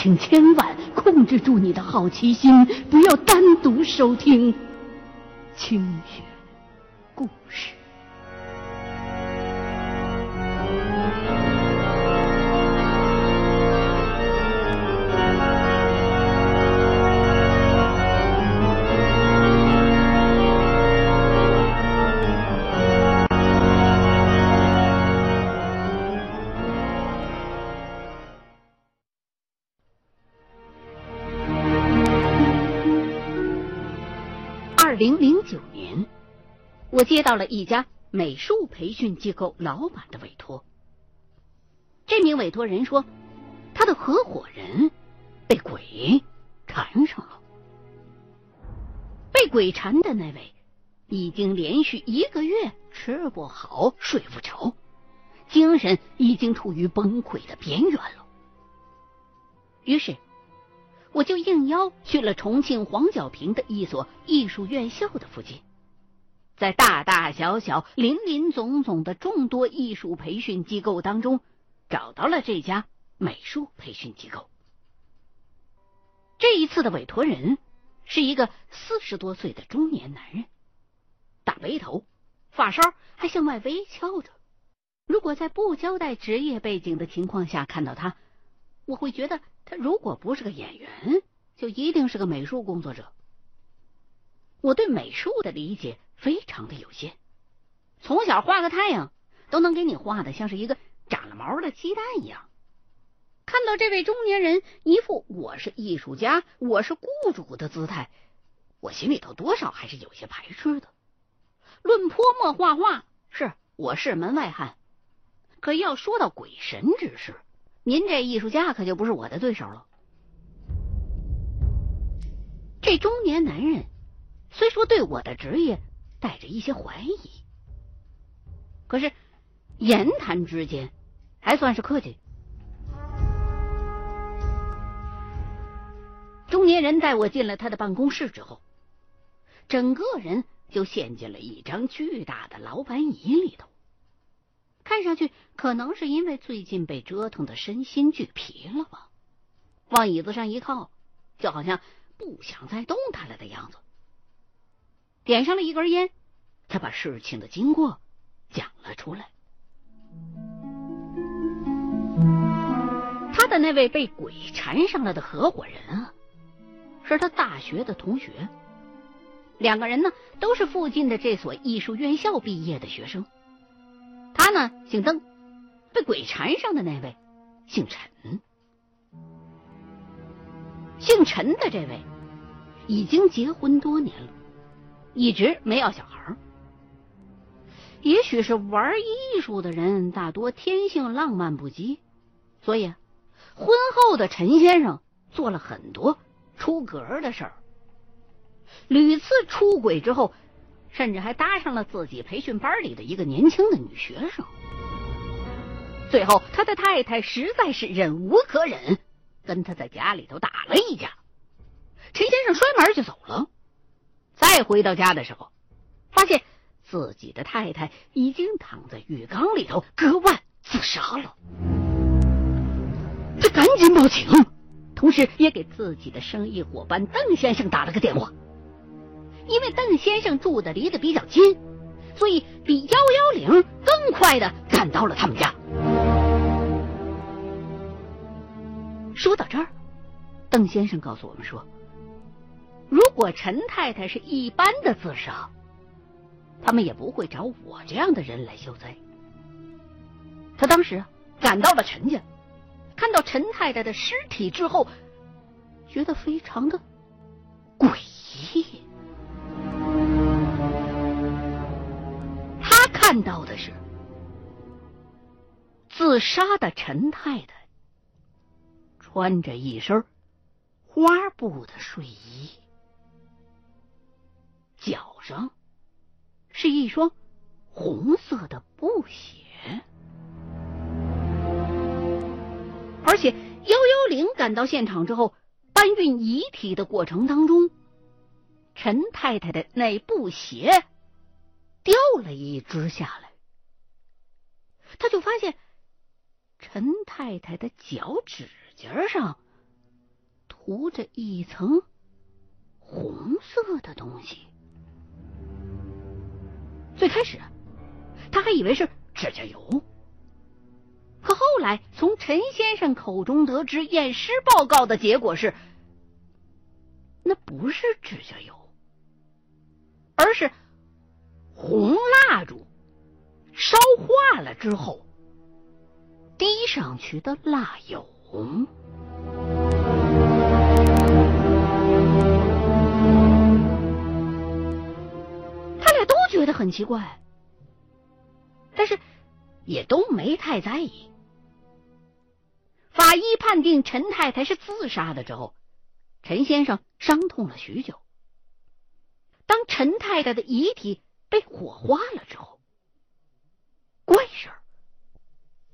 请千万控制住你的好奇心，不要单独收听《清雪故事》。我接到了一家美术培训机构老板的委托。这名委托人说，他的合伙人被鬼缠上了。被鬼缠的那位，已经连续一个月吃不好睡不着，精神已经处于崩溃的边缘了。于是。我就应邀去了重庆黄角坪的一所艺术院校的附近，在大大小小、林林总总的众多艺术培训机构当中，找到了这家美术培训机构。这一次的委托人是一个四十多岁的中年男人，大背头，发梢还向外微翘着。如果在不交代职业背景的情况下看到他，我会觉得。他如果不是个演员，就一定是个美术工作者。我对美术的理解非常的有限，从小画个太阳都能给你画的像是一个长了毛的鸡蛋一样。看到这位中年人一副我是艺术家，我是雇主的姿态，我心里头多少还是有些排斥的。论泼墨画画，是我是门外汉，可要说到鬼神之事。您这艺术家可就不是我的对手了。这中年男人虽说对我的职业带着一些怀疑，可是言谈之间还算是客气。中年人带我进了他的办公室之后，整个人就陷进了一张巨大的老板椅里头。看上去可能是因为最近被折腾的身心俱疲了吧，往椅子上一靠，就好像不想再动弹了的样子。点上了一根烟，他把事情的经过讲了出来。他的那位被鬼缠上了的合伙人啊，是他大学的同学，两个人呢都是附近的这所艺术院校毕业的学生。他呢姓邓，被鬼缠上的那位姓陈。姓陈的这位已经结婚多年了，一直没要小孩。也许是玩艺术的人大多天性浪漫不羁，所以婚后的陈先生做了很多出格的事儿，屡次出轨之后。甚至还搭上了自己培训班里的一个年轻的女学生。最后，他的太太实在是忍无可忍，跟他在家里头打了一架。陈先生摔门就走了。再回到家的时候，发现自己的太太已经躺在浴缸里头割腕自杀了。他赶紧报警，同时也给自己的生意伙伴邓先生打了个电话。因为邓先生住的离得比较近，所以比幺幺零更快的赶到了他们家。说到这儿，邓先生告诉我们说，如果陈太太是一般的自杀，他们也不会找我这样的人来消灾。他当时赶到了陈家，看到陈太太的尸体之后，觉得非常的诡异。他看到的是自杀的陈太太，穿着一身花布的睡衣，脚上是一双红色的布鞋，而且幺幺零赶到现场之后，搬运遗体的过程当中，陈太太的那布鞋。掉了一只下来，他就发现陈太太的脚趾尖上涂着一层红色的东西。最开始，他还以为是指甲油，可后来从陈先生口中得知验尸报告的结果是，那不是指甲油，而是红蜡烛烧化了之后滴上去的蜡油。得很奇怪，但是也都没太在意。法医判定陈太太是自杀的之后，陈先生伤痛了许久。当陈太太的遗体被火化了之后，怪事儿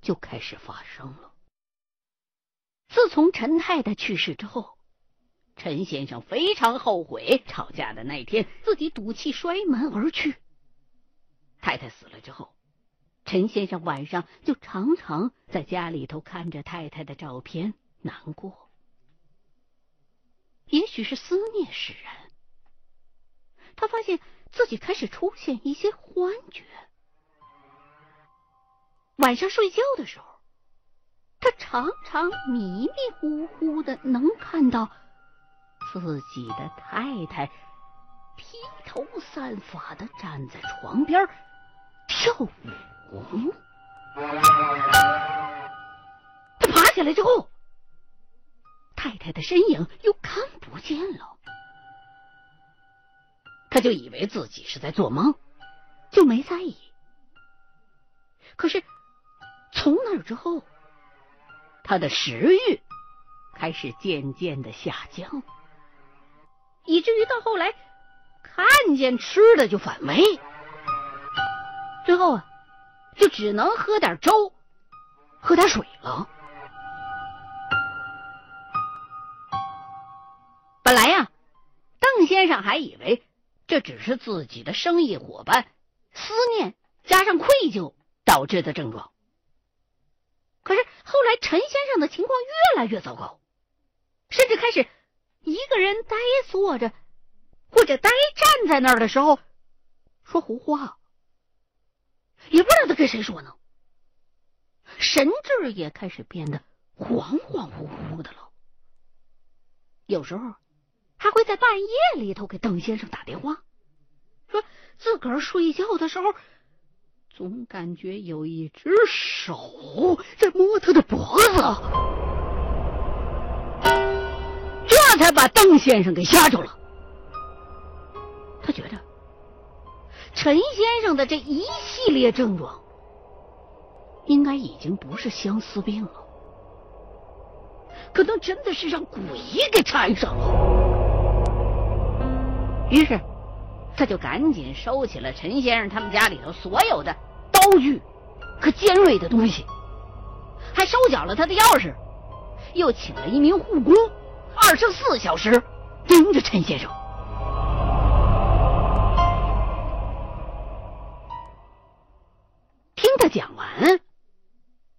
就开始发生了。自从陈太太去世之后，陈先生非常后悔吵架的那天自己赌气摔门而去。太太死了之后，陈先生晚上就常常在家里头看着太太的照片难过。也许是思念使然，他发现自己开始出现一些幻觉。晚上睡觉的时候。他常常迷迷糊糊的能看到自己的太太披头散发的站在床边跳舞。他爬起来之后，太太的身影又看不见了。他就以为自己是在做梦，就没在意。可是从那之后。他的食欲开始渐渐的下降，以至于到后来看见吃的就反胃，最后啊，就只能喝点粥，喝点水了。本来呀，邓先生还以为这只是自己的生意伙伴思念加上愧疚导致的症状。可是后来，陈先生的情况越来越糟糕，甚至开始一个人呆坐着，或者呆站在那儿的时候说胡话，也不知道他跟谁说呢。神志也开始变得恍恍惚惚的了，有时候还会在半夜里头给邓先生打电话，说自个儿睡觉的时候。总感觉有一只手在摸他的脖子，这才把邓先生给吓着了。陈先生的这一系列症状，应该已经不是相思病了，可能真的是让鬼给缠上了。于是。他就赶紧收起了陈先生他们家里头所有的刀具和尖锐的东西，还收缴了他的钥匙，又请了一名护工，二十四小时盯着陈先生。讲完，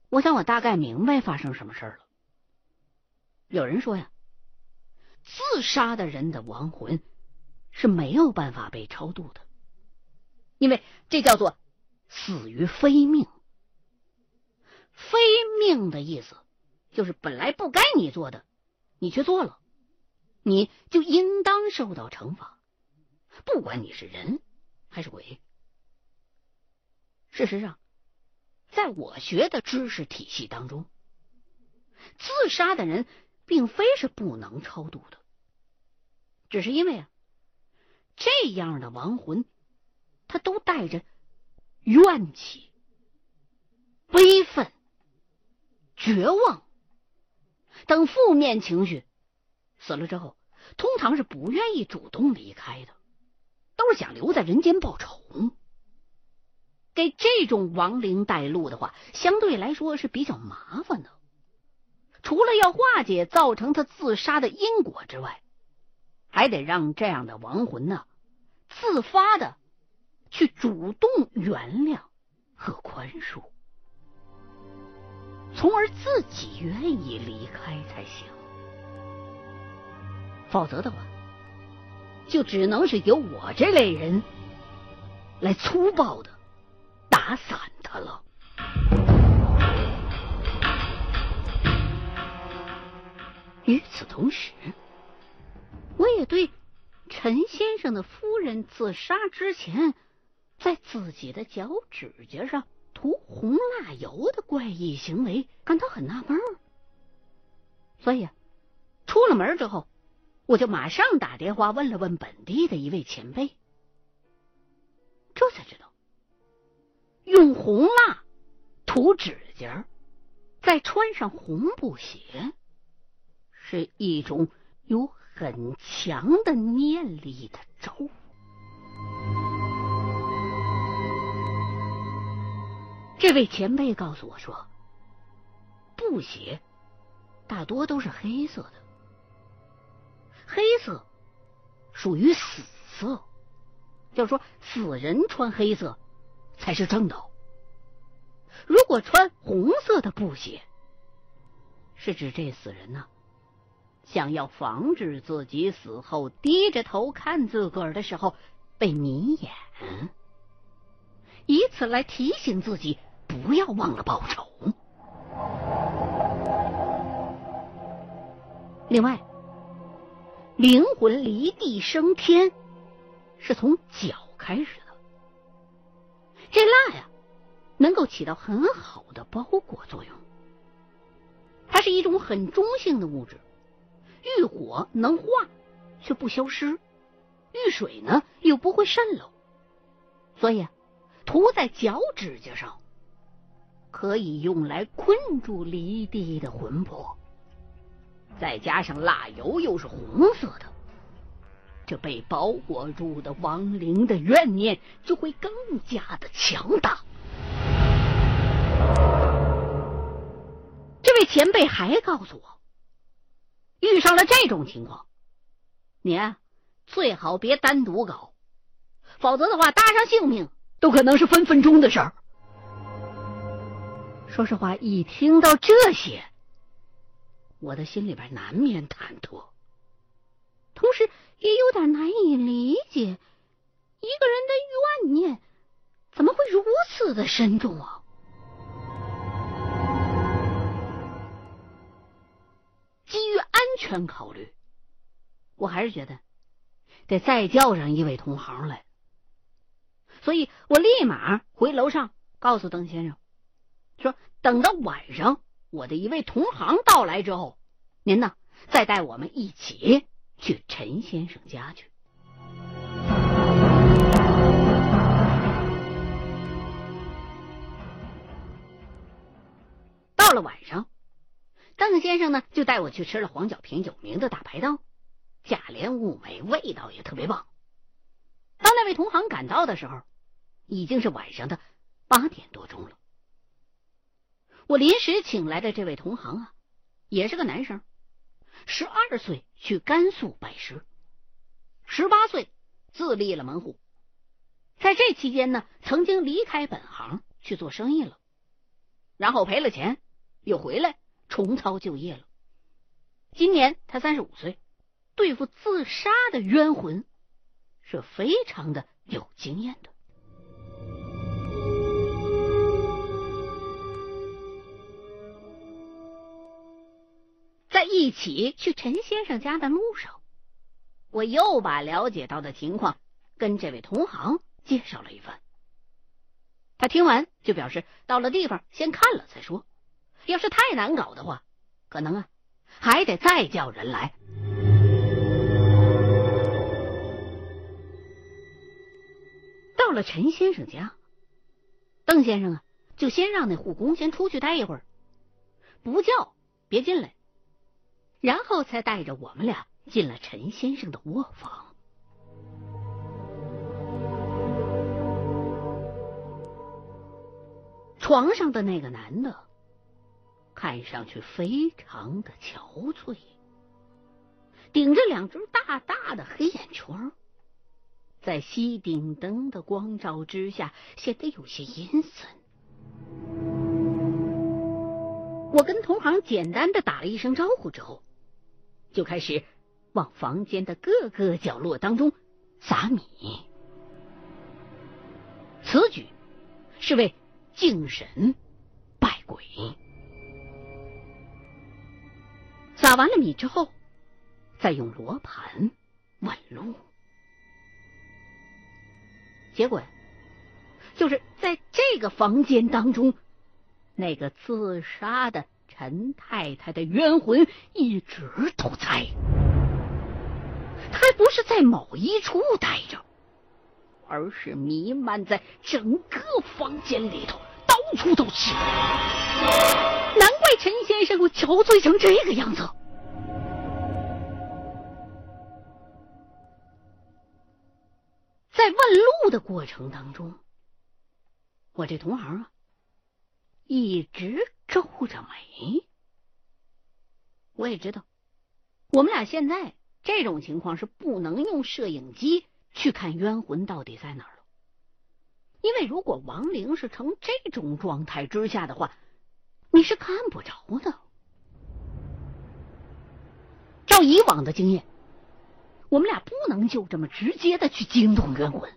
我想我大概明白发生什么事了。有人说呀，自杀的人的亡魂。是没有办法被超度的，因为这叫做死于非命。非命的意思就是本来不该你做的，你却做了，你就应当受到惩罚，不管你是人还是鬼。事实上，在我学的知识体系当中，自杀的人并非是不能超度的，只是因为啊。这样的亡魂，他都带着怨气、悲愤、绝望等负面情绪，死了之后，通常是不愿意主动离开的，都是想留在人间报仇。给这种亡灵带路的话，相对来说是比较麻烦的。除了要化解造成他自杀的因果之外，还得让这样的亡魂呢，自发的去主动原谅和宽恕，从而自己愿意离开才行。否则的话，就只能是由我这类人来粗暴的打散他了。与此同时，我也对陈先生的夫人自杀之前在自己的脚趾甲上涂红蜡油的怪异行为感到很纳闷。所以，出了门之后，我就马上打电话问了问本地的一位前辈，这才知道，用红蜡涂指甲，再穿上红布鞋。是一种有很强的念力的咒。这位前辈告诉我说，布鞋大多都是黑色的，黑色属于死色，就是说死人穿黑色才是正道。如果穿红色的布鞋，是指这死人呢。想要防止自己死后低着头看自个儿的时候被迷眼，以此来提醒自己不要忘了报仇。另外，灵魂离地升天是从脚开始的，这蜡呀能够起到很好的包裹作用，它是一种很中性的物质。遇火能化，却不消失；遇水呢，又不会渗漏。所以，涂在脚趾甲上，可以用来困住离地的魂魄。再加上蜡油又是红色的，这被包裹住的亡灵的怨念就会更加的强大。这位前辈还告诉我。遇上了这种情况，你最好别单独搞，否则的话，搭上性命都可能是分分钟的事儿。说实话，一听到这些，我的心里边难免忐忑，同时也有点难以理解，一个人的怨念怎么会如此的深重啊？基于安全考虑，我还是觉得得再叫上一位同行来。所以我立马回楼上告诉邓先生，说等到晚上我的一位同行到来之后，您呢再带我们一起去陈先生家去。到了晚上。邓先生呢，就带我去吃了黄角坪有名的大排档，价廉物美，味道也特别棒。当那位同行赶到的时候，已经是晚上的八点多钟了。我临时请来的这位同行啊，也是个男生，十二岁去甘肃拜师，十八岁自立了门户，在这期间呢，曾经离开本行去做生意了，然后赔了钱又回来。重操旧业了。今年他三十五岁，对付自杀的冤魂是非常的有经验的。一起去陈先生家的路上，我又把了解到的情况跟这位同行介绍了一番。他听完就表示，到了地方先看了再说。要是太难搞的话，可能啊，还得再叫人来。到了陈先生家，邓先生啊，就先让那护工先出去待一会儿，不叫别进来，然后才带着我们俩进了陈先生的卧房。床上的那个男的。看上去非常的憔悴，顶着两只大大的黑眼圈，在吸顶灯的光照之下显得有些阴森。我跟同行简单的打了一声招呼之后，就开始往房间的各个角落当中撒米。此举是为敬神拜鬼。撒完了米之后，再用罗盘问路。结果就是在这个房间当中，那个自杀的陈太太的冤魂一直都在，他还不是在某一处待着，而是弥漫在整个房间里头，到处都是。难怪陈先生会憔悴成这个样子。在问路的过程当中，我这同行啊，一直皱着眉。我也知道，我们俩现在这种情况是不能用摄影机去看冤魂到底在哪儿了，因为如果亡灵是呈这种状态之下的话，你是看不着的。照以往的经验。我们俩不能就这么直接的去惊动冤魂，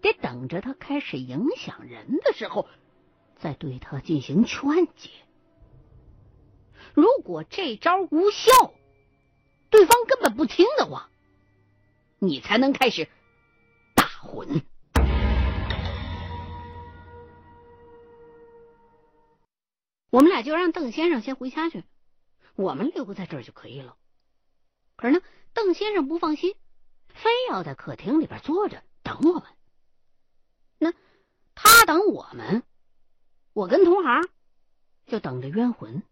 得等着他开始影响人的时候，再对他进行劝解。如果这招无效，对方根本不听的话，你才能开始打魂。我们俩就让邓先生先回家去，我们留在这儿就可以了。可是呢？邓先生不放心，非要在客厅里边坐着等我们。那他等我们，我跟同行就等着冤魂。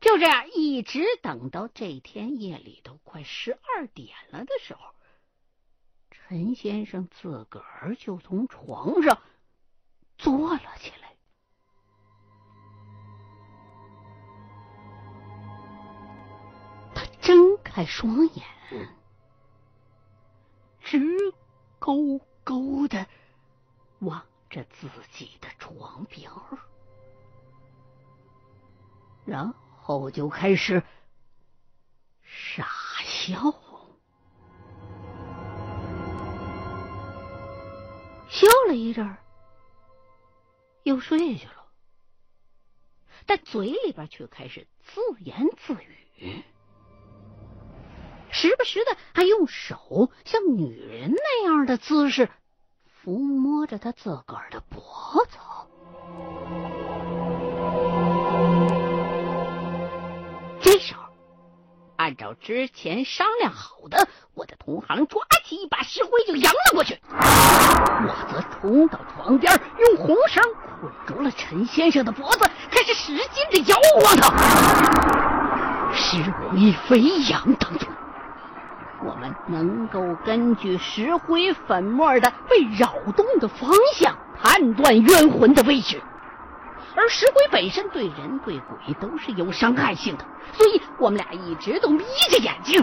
就这样一直等到这天夜里都快十二点了的时候，陈先生自个儿就从床上坐了起来。他睁开双眼，直勾勾的望着自己的床边儿，然后就开始傻笑，笑了一阵儿，又睡去了，但嘴里边却开始自言自语。时不时的还用手像女人那样的姿势抚摸着他自个儿的脖子。这时候，按照之前商量好的，我的同行抓起一把石灰就扬了过去，我则冲到床边，用红绳捆住了陈先生的脖子，开始使劲的摇晃他。石灰飞扬当中。我们能够根据石灰粉末的被扰动的方向判断冤魂的位置，而石灰本身对人对鬼都是有伤害性的，所以我们俩一直都眯着眼睛。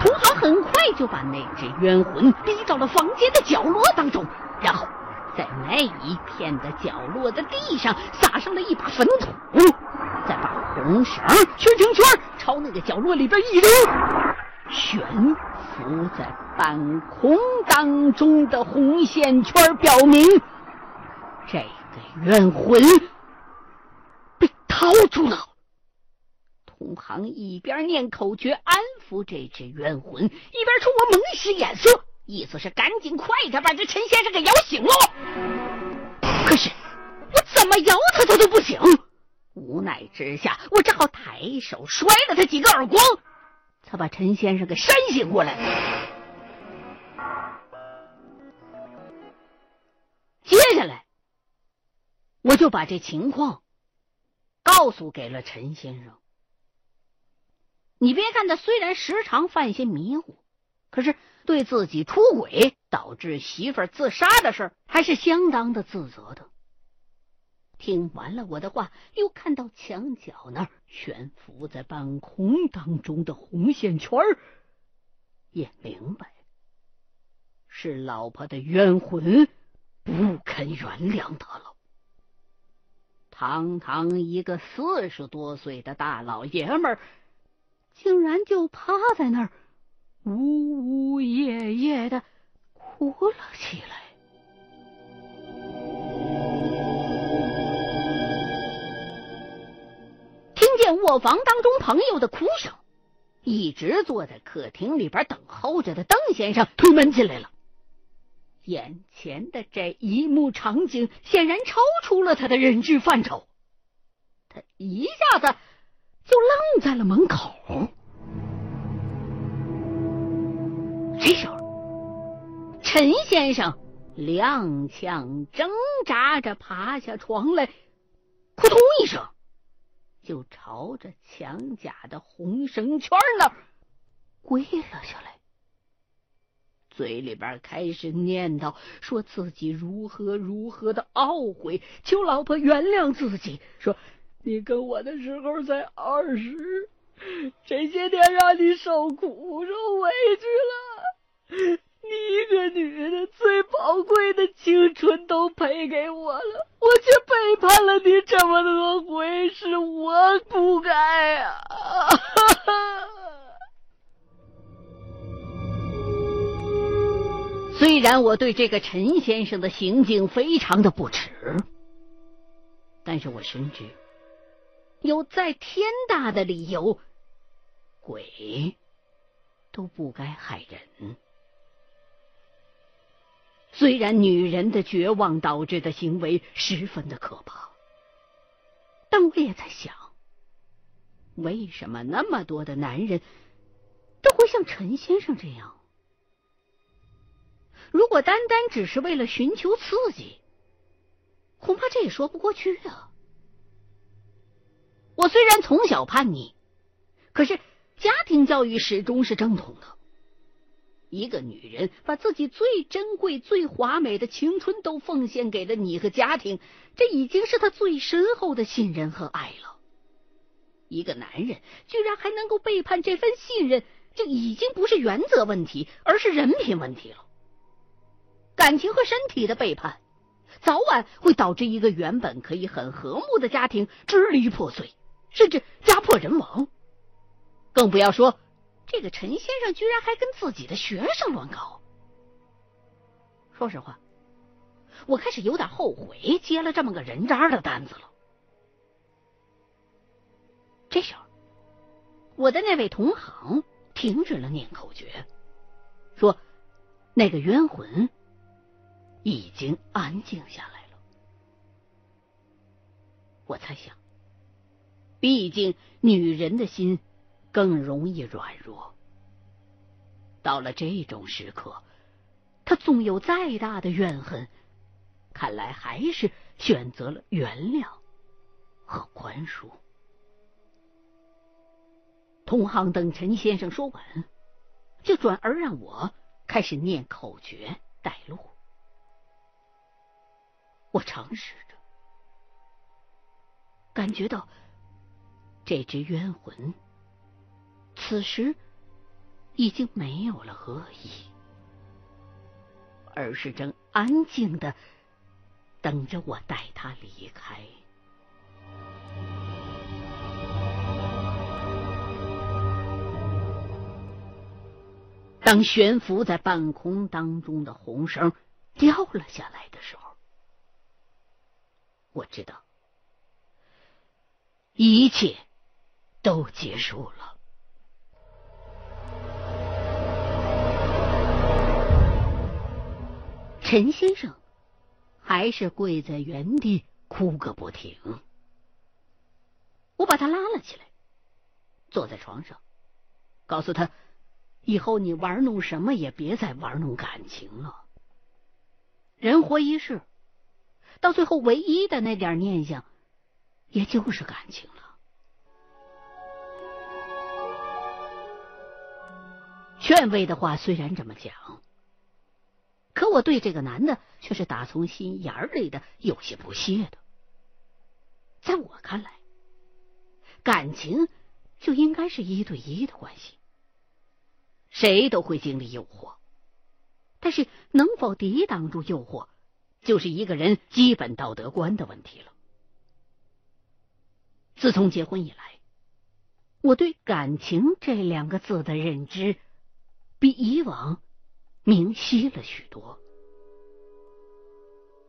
同行很快就把那只冤魂逼到了房间的角落当中，然后在那一片的角落的地上撒上了一把粉土，再把红绳圈成圈，朝那个角落里边一扔。悬浮在半空当中的红线圈表明，这个冤魂被掏出了。同行一边念口诀安抚这只冤魂，一边冲我猛使眼色，意思是赶紧快点把这陈先生给摇醒了。可是我怎么摇他，他都不醒。无奈之下，我只好抬手摔了他几个耳光。他把陈先生给扇醒过来，接下来我就把这情况告诉给了陈先生。你别看他虽然时常犯一些迷糊，可是对自己出轨导致媳妇儿自杀的事还是相当的自责的。听完了我的话，又看到墙角那儿悬浮在半空当中的红线圈也明白是老婆的冤魂不肯原谅他了。堂堂一个四十多岁的大老爷们儿，竟然就趴在那儿，呜呜咽咽的哭了起来。听见卧房当中朋友的哭声，一直坐在客厅里边等候着的邓先生推门进来了。眼前的这一幕场景显然超出了他的认知范畴，他一下子就愣在了门口。这时候，陈先生踉跄挣扎着爬下床来，扑通一声，就朝着墙角的红绳圈那儿跪了下来。嘴里边开始念叨，说自己如何如何的懊悔，求老婆原谅自己。说你跟我的时候才二十，这些年让你受苦受委屈了。你一个女的，最宝贵的青春都赔给我了，我却背叛了你这么多回，是我不该啊！虽然我对这个陈先生的行径非常的不耻，但是我深知，有再天大的理由，鬼都不该害人。虽然女人的绝望导致的行为十分的可怕，但我也在想，为什么那么多的男人都会像陈先生这样？如果单单只是为了寻求刺激，恐怕这也说不过去啊。我虽然从小叛逆，可是家庭教育始终是正统的。一个女人把自己最珍贵、最华美的青春都奉献给了你和家庭，这已经是她最深厚的信任和爱了。一个男人居然还能够背叛这份信任，这已经不是原则问题，而是人品问题了。感情和身体的背叛，早晚会导致一个原本可以很和睦的家庭支离破碎，甚至家破人亡。更不要说这个陈先生居然还跟自己的学生乱搞。说实话，我开始有点后悔接了这么个人渣的单子了。这时候，我的那位同行停止了念口诀，说：“那个冤魂。”已经安静下来了。我猜想，毕竟女人的心更容易软弱。到了这种时刻，他纵有再大的怨恨，看来还是选择了原谅和宽恕。同行等陈先生说完，就转而让我开始念口诀带路。我尝试着，感觉到这只冤魂此时已经没有了恶意，而是正安静的等着我带他离开。当悬浮在半空当中的红绳掉了下来的时候。我知道，一切都结束了。陈先生还是跪在原地哭个不停。我把他拉了起来，坐在床上，告诉他：“以后你玩弄什么也别再玩弄感情了。人活一世。”到最后，唯一的那点念想，也就是感情了。劝慰的话虽然这么讲，可我对这个男的却是打从心眼里的有些不屑的。在我看来，感情就应该是一对一的关系，谁都会经历诱惑，但是能否抵挡住诱惑？就是一个人基本道德观的问题了。自从结婚以来，我对感情这两个字的认知比以往明晰了许多。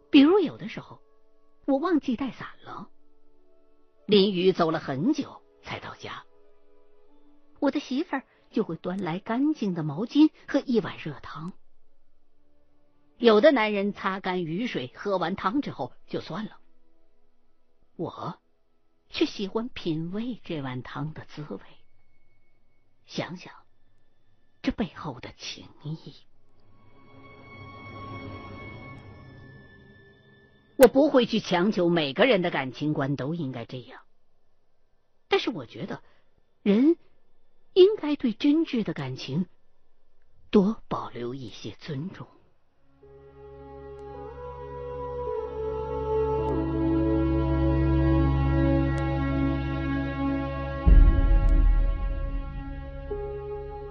比如有的时候，我忘记带伞了，淋雨走了很久才到家，我的媳妇儿就会端来干净的毛巾和一碗热汤。有的男人擦干雨水，喝完汤之后就算了，我。却喜欢品味这碗汤的滋味，想想这背后的情谊。我不会去强求每个人的感情观都应该这样，但是我觉得人应该对真挚的感情多保留一些尊重。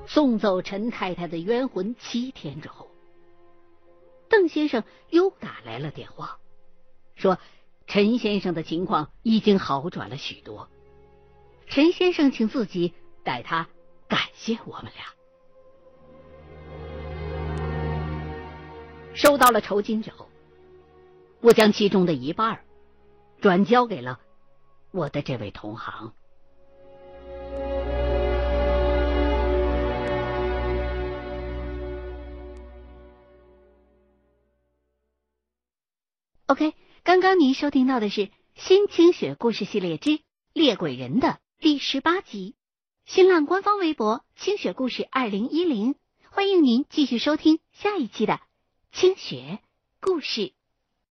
送走陈太太的冤魂七天之后，邓先生又打来了电话，说陈先生的情况已经好转了许多。陈先生请自己代他感谢我们俩。收到了酬金之后，我将其中的一半转交给了我的这位同行。OK，刚刚您收听到的是《新清雪故事系列之猎鬼人》的第十八集。新浪官方微博“清雪故事二零一零”，欢迎您继续收听下一期的清雪故事。